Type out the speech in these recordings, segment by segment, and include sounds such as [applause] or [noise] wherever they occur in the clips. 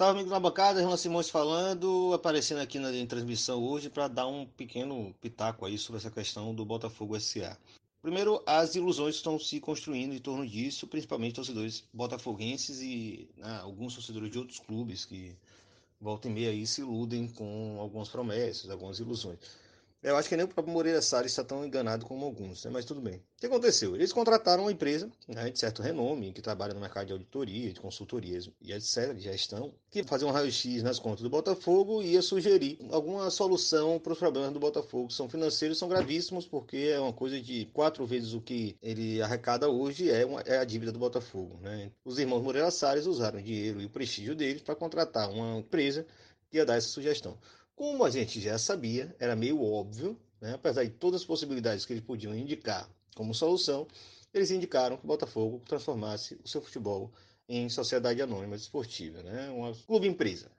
Salve, amigo na bancada, Renan Simões falando, aparecendo aqui na transmissão hoje para dar um pequeno pitaco aí sobre essa questão do Botafogo SA. Primeiro, as ilusões estão se construindo em torno disso, principalmente torcedores botafoguenses e né, alguns torcedores de outros clubes que volta e meia aí se iludem com algumas promessas, algumas ilusões. Eu acho que nem o próprio Moreira Salles está tão enganado como alguns, né? mas tudo bem. O que aconteceu? Eles contrataram uma empresa né, de certo renome, que trabalha no mercado de auditoria, de consultorias e etc., de gestão, que fazia um raio-x nas contas do Botafogo e ia sugerir alguma solução para os problemas do Botafogo, são financeiros, são gravíssimos, porque é uma coisa de quatro vezes o que ele arrecada hoje é, uma, é a dívida do Botafogo. Né? Os irmãos Moreira Salles usaram o dinheiro e o prestígio deles para contratar uma empresa que ia dar essa sugestão. Como a gente já sabia, era meio óbvio, né? apesar de todas as possibilidades que eles podiam indicar como solução, eles indicaram que o Botafogo transformasse o seu futebol em sociedade anônima esportiva, né? uma clube empresa.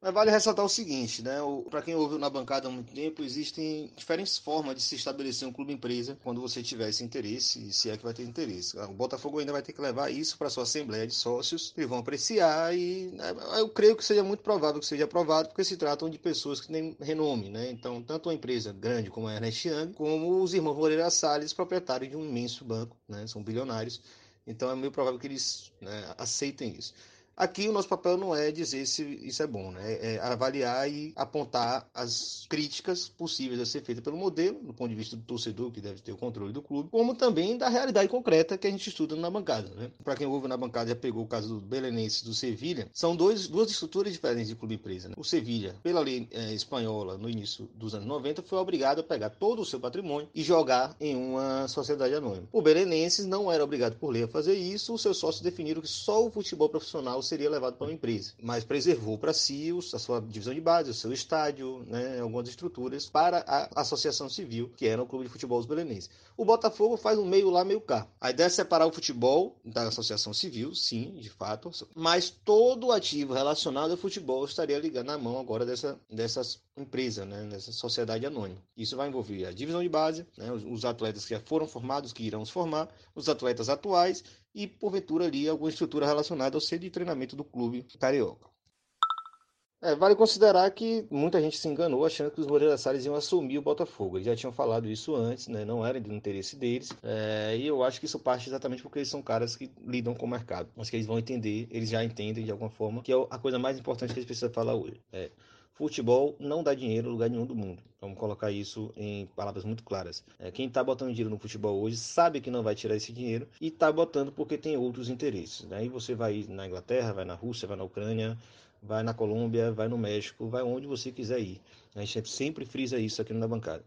Mas vale ressaltar o seguinte, né? Para quem ouve na bancada há muito tempo, existem diferentes formas de se estabelecer um clube empresa quando você tiver esse interesse, se é que vai ter interesse. O Botafogo ainda vai ter que levar isso para sua assembleia de sócios, que vão apreciar e né, eu creio que seja muito provável que seja aprovado, porque se tratam de pessoas que têm renome, né? Então, tanto uma empresa grande como a Ernest Young, como os irmãos Moreira Salles, proprietários de um imenso banco, né? São bilionários. Então, é meio provável que eles né, aceitem isso. Aqui o nosso papel não é dizer se isso é bom, né? É avaliar e apontar as críticas possíveis a ser feitas pelo modelo, do ponto de vista do torcedor, que deve ter o controle do clube, como também da realidade concreta que a gente estuda na bancada, né? Para quem ouve na bancada já pegou o caso do Belenenses do Sevilha, são dois, duas estruturas diferentes de clube empresa. Né? O Sevilha, pela lei é, espanhola, no início dos anos 90, foi obrigado a pegar todo o seu patrimônio e jogar em uma sociedade anônima. O Belenenses não era obrigado por lei a fazer isso, os seus sócios definiram que só o futebol profissional seria levado para uma empresa, mas preservou para si a sua divisão de base, o seu estádio, né, algumas estruturas para a associação civil, que era o clube de futebol dos belenenses. O Botafogo faz um meio lá, meio cá. A ideia é separar o futebol da associação civil, sim, de fato, mas todo o ativo relacionado ao futebol estaria ligado na mão agora dessa, dessas empresa, né, nessa sociedade anônima. Isso vai envolver a divisão de base, né, os, os, atletas que já foram formados, que irão se formar, os atletas atuais e, porventura, ali alguma estrutura relacionada ao centro de treinamento do clube carioca. É, vale considerar que muita gente se enganou achando que os Moreira Salles iam assumir o Botafogo. Eles já tinham falado isso antes, né? não era do interesse deles. É, e eu acho que isso parte exatamente porque eles são caras que lidam com o mercado. Acho que eles vão entender, eles já entendem de alguma forma, que é a coisa mais importante que eles precisam falar hoje. É, Futebol não dá dinheiro em lugar nenhum do mundo. Vamos colocar isso em palavras muito claras. É, quem está botando dinheiro no futebol hoje sabe que não vai tirar esse dinheiro e está botando porque tem outros interesses. Aí você vai na Inglaterra, vai na Rússia, vai na Ucrânia, vai na Colômbia, vai no México, vai onde você quiser ir. A gente sempre frisa isso aqui na bancada.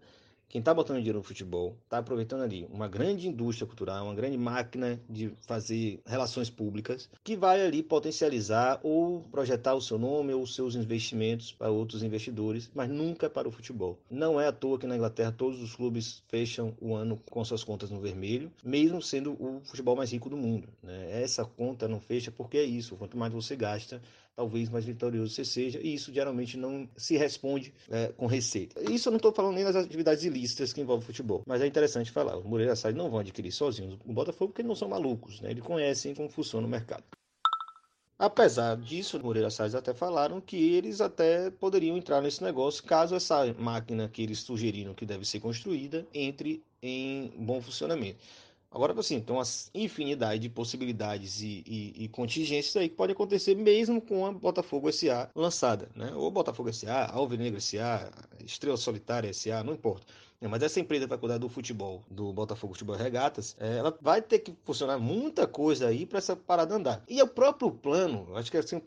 Quem está botando dinheiro no futebol está aproveitando ali uma grande indústria cultural, uma grande máquina de fazer relações públicas, que vai ali potencializar ou projetar o seu nome ou os seus investimentos para outros investidores, mas nunca para o futebol. Não é à toa que na Inglaterra todos os clubes fecham o ano com suas contas no vermelho, mesmo sendo o futebol mais rico do mundo. Né? Essa conta não fecha porque é isso. Quanto mais você gasta, talvez mais vitorioso você seja, e isso geralmente não se responde é, com receita. Isso eu não estou falando nem das atividades ilícitas que envolvem futebol, mas é interessante falar, os Moreira Salles não vão adquirir sozinhos o Botafogo porque eles não são malucos, né? eles conhecem como funciona o mercado. Apesar disso, Moreira Salles até falaram que eles até poderiam entrar nesse negócio caso essa máquina que eles sugeriram que deve ser construída entre em bom funcionamento. Agora, assim, então, uma infinidade de possibilidades e, e, e, contingências aí que pode acontecer mesmo com a Botafogo SA lançada, né? Ou Botafogo SA, Alvinegro SA, Estrela Solitária SA, não importa. É, mas essa empresa vai cuidar do futebol, do Botafogo Futebol Regatas, é, ela vai ter que funcionar muita coisa aí para essa parada andar. E o próprio plano, acho que é assim,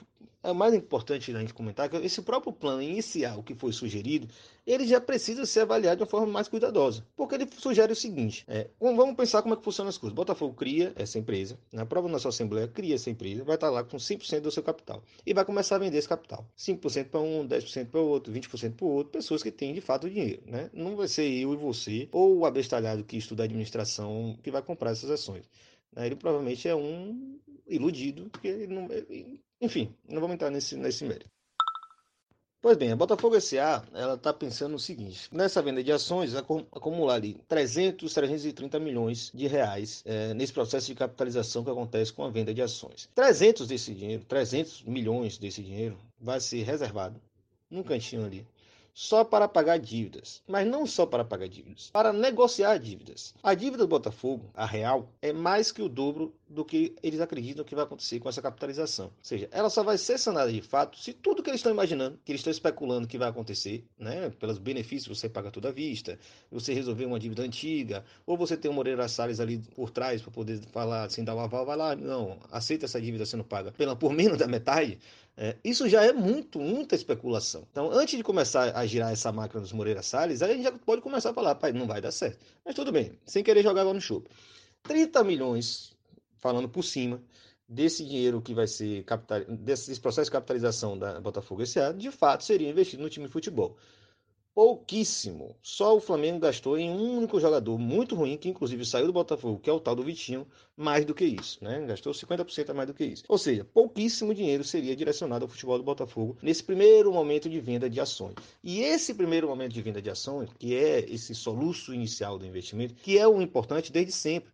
é mais importante a gente comentar que esse próprio plano inicial que foi sugerido, ele já precisa ser avaliado de uma forma mais cuidadosa. Porque ele sugere o seguinte: é, vamos pensar como é que funciona as coisas. Botafogo cria essa empresa, na prova da nossa Assembleia cria essa empresa, vai estar lá com 5% do seu capital e vai começar a vender esse capital. 5% para um, 10% para o outro, 20% para o outro, pessoas que têm de fato dinheiro. Né? Não vai ser eu e você, ou o abestalhado que estuda administração, que vai comprar essas ações. Né? Ele provavelmente é um iludido, porque não, enfim, não vamos entrar nesse, nesse mérito. Pois bem, a Botafogo SA ela está pensando no seguinte: nessa venda de ações, acumular ali 300, 330 milhões de reais é, nesse processo de capitalização que acontece com a venda de ações. 300 desse dinheiro, 300 milhões desse dinheiro vai ser reservado num cantinho ali só para pagar dívidas, mas não só para pagar dívidas, para negociar dívidas. A dívida do Botafogo, a real, é mais que o dobro do que eles acreditam que vai acontecer com essa capitalização. Ou seja, ela só vai ser sanada de fato se tudo que eles estão imaginando, que eles estão especulando que vai acontecer, né, pelos benefícios, você paga tudo à vista, você resolver uma dívida antiga, ou você tem o Moreira Salles ali por trás para poder falar, assim, dar o aval, vai lá, não, aceita essa dívida sendo paga pela, por menos da metade, é, isso já é muito, muita especulação. Então, antes de começar a girar essa máquina dos Moreira Salles, aí a gente já pode começar a falar, pai, não vai dar certo. Mas tudo bem, sem querer jogar água no chupa. 30 milhões, falando por cima, desse dinheiro que vai ser capital, desse processo de capitalização da Botafogo SA, de fato seria investido no time de futebol pouquíssimo. Só o Flamengo gastou em um único jogador muito ruim, que inclusive saiu do Botafogo, que é o tal do Vitinho, mais do que isso, né? Gastou 50% a mais do que isso. Ou seja, pouquíssimo dinheiro seria direcionado ao futebol do Botafogo nesse primeiro momento de venda de ações. E esse primeiro momento de venda de ações, que é esse soluço inicial do investimento, que é o importante desde sempre.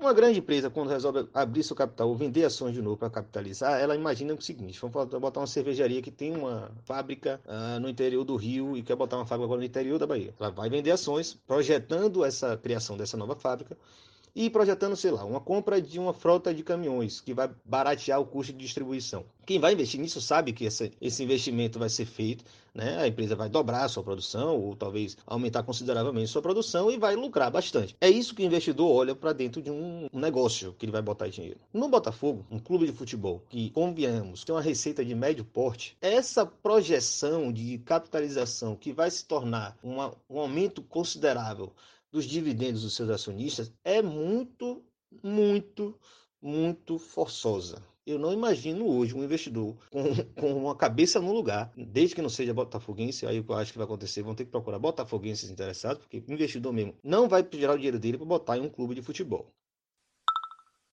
Uma grande empresa, quando resolve abrir seu capital ou vender ações de novo para capitalizar, ela imagina o seguinte: vamos botar uma cervejaria que tem uma fábrica uh, no interior do Rio e quer botar uma fábrica agora no interior da Bahia. Ela vai vender ações, projetando essa criação dessa nova fábrica e projetando, sei lá, uma compra de uma frota de caminhões que vai baratear o custo de distribuição. Quem vai investir nisso sabe que esse, esse investimento vai ser feito, né? a empresa vai dobrar a sua produção ou talvez aumentar consideravelmente sua produção e vai lucrar bastante. É isso que o investidor olha para dentro de um negócio que ele vai botar dinheiro. No Botafogo, um clube de futebol que, convenhamos, tem uma receita de médio porte, essa projeção de capitalização que vai se tornar uma, um aumento considerável dos dividendos dos seus acionistas é muito, muito, muito forçosa. Eu não imagino hoje um investidor [laughs] com, com uma cabeça no lugar, desde que não seja botafoguense, aí eu acho que vai acontecer, vão ter que procurar botafoguenses interessados, porque o investidor mesmo não vai tirar o dinheiro dele para botar em um clube de futebol.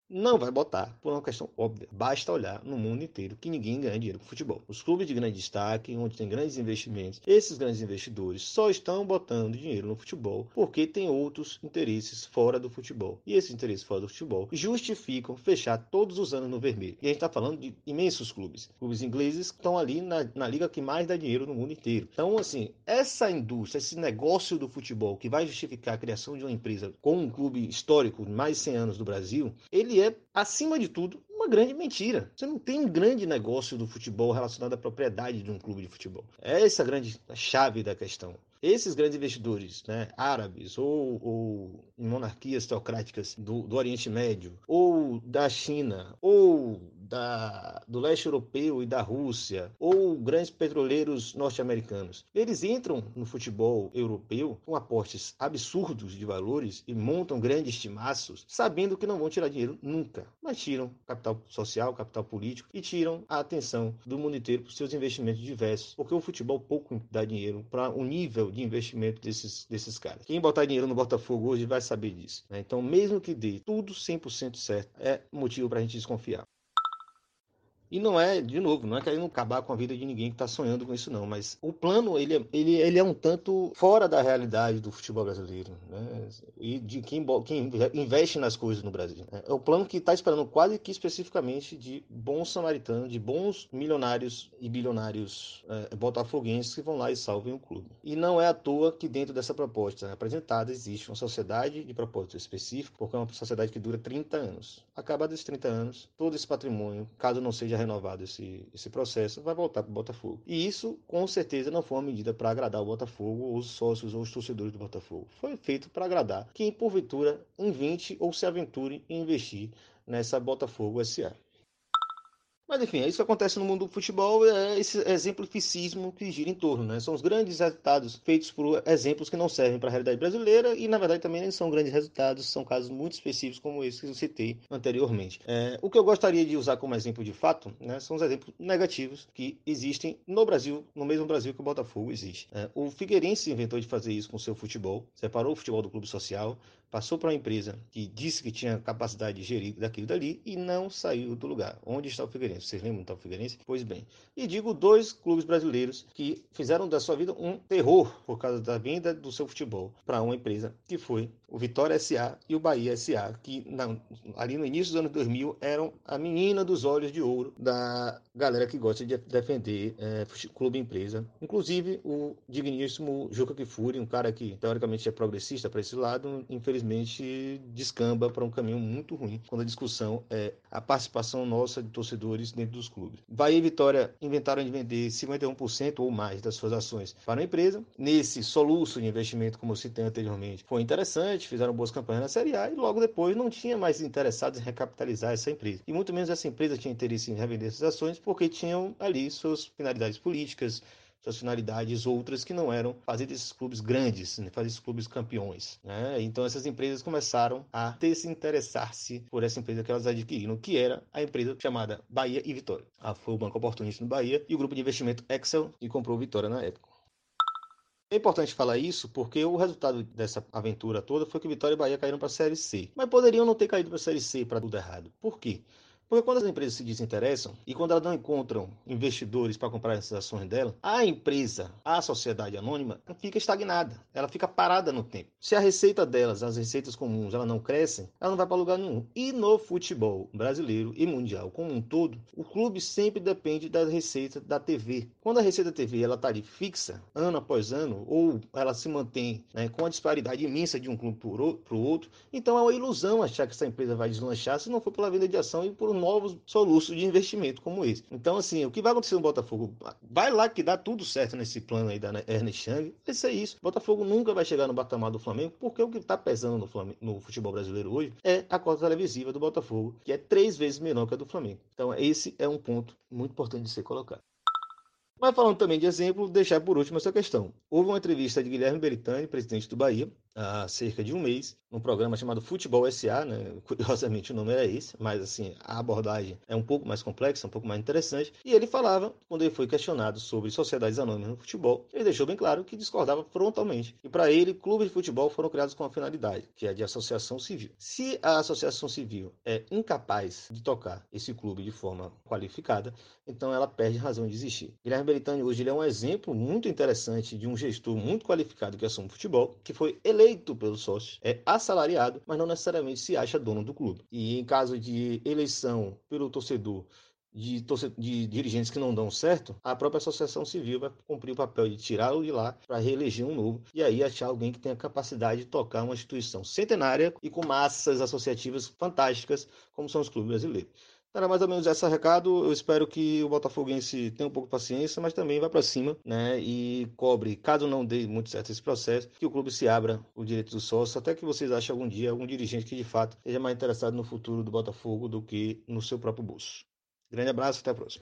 Não vai botar, por uma questão óbvia. Basta olhar no mundo inteiro que ninguém ganha dinheiro com futebol. Os clubes de grande destaque, onde tem grandes investimentos, esses grandes investidores só estão botando dinheiro no futebol porque tem outros interesses fora do futebol. E esses interesses fora do futebol justificam fechar todos os anos no vermelho. E a gente está falando de imensos clubes. Clubes ingleses estão ali na, na liga que mais dá dinheiro no mundo inteiro. Então, assim, essa indústria, esse negócio do futebol que vai justificar a criação de uma empresa com um clube histórico de mais de 100 anos do Brasil, ele ele é, acima de tudo, uma grande mentira. Você não tem um grande negócio do futebol relacionado à propriedade de um clube de futebol. É essa a grande chave da questão. Esses grandes investidores, né, árabes ou, ou monarquias teocráticas do, do Oriente Médio, ou da China, ou da, do leste europeu e da Rússia, ou grandes petroleiros norte-americanos. Eles entram no futebol europeu com aportes absurdos de valores e montam grandes timaços, sabendo que não vão tirar dinheiro nunca, mas tiram capital social, capital político e tiram a atenção do mundo inteiro para seus investimentos diversos, porque o futebol pouco dá dinheiro para o nível de investimento desses, desses caras. Quem botar dinheiro no Botafogo hoje vai saber disso. Né? Então, mesmo que dê tudo 100% certo, é motivo para a gente desconfiar. E não é, de novo, não é querendo acabar com a vida de ninguém que está sonhando com isso, não. Mas o plano, ele, é, ele, ele é um tanto fora da realidade do futebol brasileiro. Né? E de quem, quem investe nas coisas no Brasil. É o plano que está esperando quase que especificamente de bons samaritanos, de bons milionários e bilionários é, botafoguenses que vão lá e salvem o clube. E não é à toa que dentro dessa proposta apresentada existe uma sociedade de propósito específico, porque é uma sociedade que dura 30 anos. Acabados esses 30 anos, todo esse patrimônio, caso não seja renovado esse, esse processo, vai voltar para o Botafogo. E isso, com certeza, não foi uma medida para agradar o Botafogo, os sócios ou os torcedores do Botafogo. Foi feito para agradar quem, porventura, invente ou se aventure em investir nessa Botafogo SA. Mas enfim, é isso que acontece no mundo do futebol, é esse exemplificismo que gira em torno, né? São os grandes resultados feitos por exemplos que não servem para a realidade brasileira e, na verdade, também são grandes resultados, são casos muito específicos como esse que eu citei anteriormente. É, o que eu gostaria de usar como exemplo de fato, né, são os exemplos negativos que existem no Brasil, no mesmo Brasil que o Botafogo existe. É, o Figueirense inventou de fazer isso com o seu futebol, separou o futebol do clube social, passou para uma empresa que disse que tinha capacidade de gerir daquilo dali e não saiu do lugar. Onde está o Figueirense? Vocês lembram do Figueirense? Pois bem. E digo dois clubes brasileiros que fizeram da sua vida um terror por causa da venda do seu futebol para uma empresa que foi o Vitória SA e o Bahia SA, que na, ali no início dos anos 2000 eram a menina dos olhos de ouro da galera que gosta de defender é, clube empresa. Inclusive o digníssimo Juca Kifuri, um cara que teoricamente é progressista para esse lado, infelizmente descamba para um caminho muito ruim quando a discussão é a participação nossa de torcedores dentro dos clubes. Bahia e Vitória inventaram de vender 51% ou mais das suas ações para a empresa. Nesse soluço de investimento, como eu citei anteriormente, foi interessante, fizeram boas campanhas na Série A e logo depois não tinha mais interessados em recapitalizar essa empresa. E muito menos essa empresa tinha interesse em revender essas ações porque tinham ali suas finalidades políticas, suas finalidades outras que não eram fazer desses clubes grandes, né? fazer esses clubes campeões. Né? Então essas empresas começaram a desinteressar-se por essa empresa que elas adquiriram, que era a empresa chamada Bahia e Vitória. Ah, foi o Banco Oportunista no Bahia e o grupo de investimento Excel que comprou Vitória na época. É importante falar isso porque o resultado dessa aventura toda foi que Vitória e Bahia caíram para a Série C. Mas poderiam não ter caído para a Série C para tudo errado. Por quê? Porque quando as empresas se desinteressam e quando elas não encontram investidores para comprar essas ações dela, a empresa, a sociedade anônima, fica estagnada. Ela fica parada no tempo. Se a receita delas, as receitas comuns, ela não crescem, ela não vai para lugar nenhum. E no futebol brasileiro e mundial como um todo, o clube sempre depende da receita da TV. Quando a receita da TV ela está ali fixa, ano após ano, ou ela se mantém né, com a disparidade imensa de um clube para o outro, então é uma ilusão achar que essa empresa vai deslanchar se não for pela venda de ação e por novos soluços de investimento como esse. Então, assim, o que vai acontecer no Botafogo? Vai lá que dá tudo certo nesse plano aí da Ernest Chang. Vai ser isso. O Botafogo nunca vai chegar no patamar do Flamengo, porque o que está pesando no, Flamengo, no futebol brasileiro hoje é a cota televisiva do Botafogo, que é três vezes menor que a do Flamengo. Então, esse é um ponto muito importante de ser colocado. Mas falando também de exemplo, deixar por último essa questão. Houve uma entrevista de Guilherme Beritani, presidente do Bahia, há cerca de um mês, num programa chamado Futebol SA, né? [laughs] Curiosamente o nome era esse, mas assim, a abordagem é um pouco mais complexa, um pouco mais interessante. E ele falava, quando ele foi questionado sobre sociedades anônimas no futebol, ele deixou bem claro que discordava frontalmente. E para ele, clubes de futebol foram criados com uma finalidade, que é de associação civil. Se a associação civil é incapaz de tocar esse clube de forma qualificada, então ela perde razão de existir. Guilherme Beritani hoje é um exemplo muito interessante de um gestor muito qualificado que assume futebol, que foi eleito eleito pelos sócios, é assalariado, mas não necessariamente se acha dono do clube. E em caso de eleição pelo torcedor de, de, dirigentes que não dão certo, a própria associação civil vai cumprir o papel de tirá-lo de lá para reeleger um novo e aí achar alguém que tenha capacidade de tocar uma instituição centenária e com massas associativas fantásticas, como são os clubes brasileiros. Era mais ou menos esse recado. Eu espero que o Botafoguense tenha um pouco de paciência, mas também vá para cima, né? E cobre, caso não dê muito certo esse processo, que o clube se abra o direito do sócio, até que vocês achem algum dia algum dirigente que de fato seja mais interessado no futuro do Botafogo do que no seu próprio bolso. Grande abraço, até a próxima.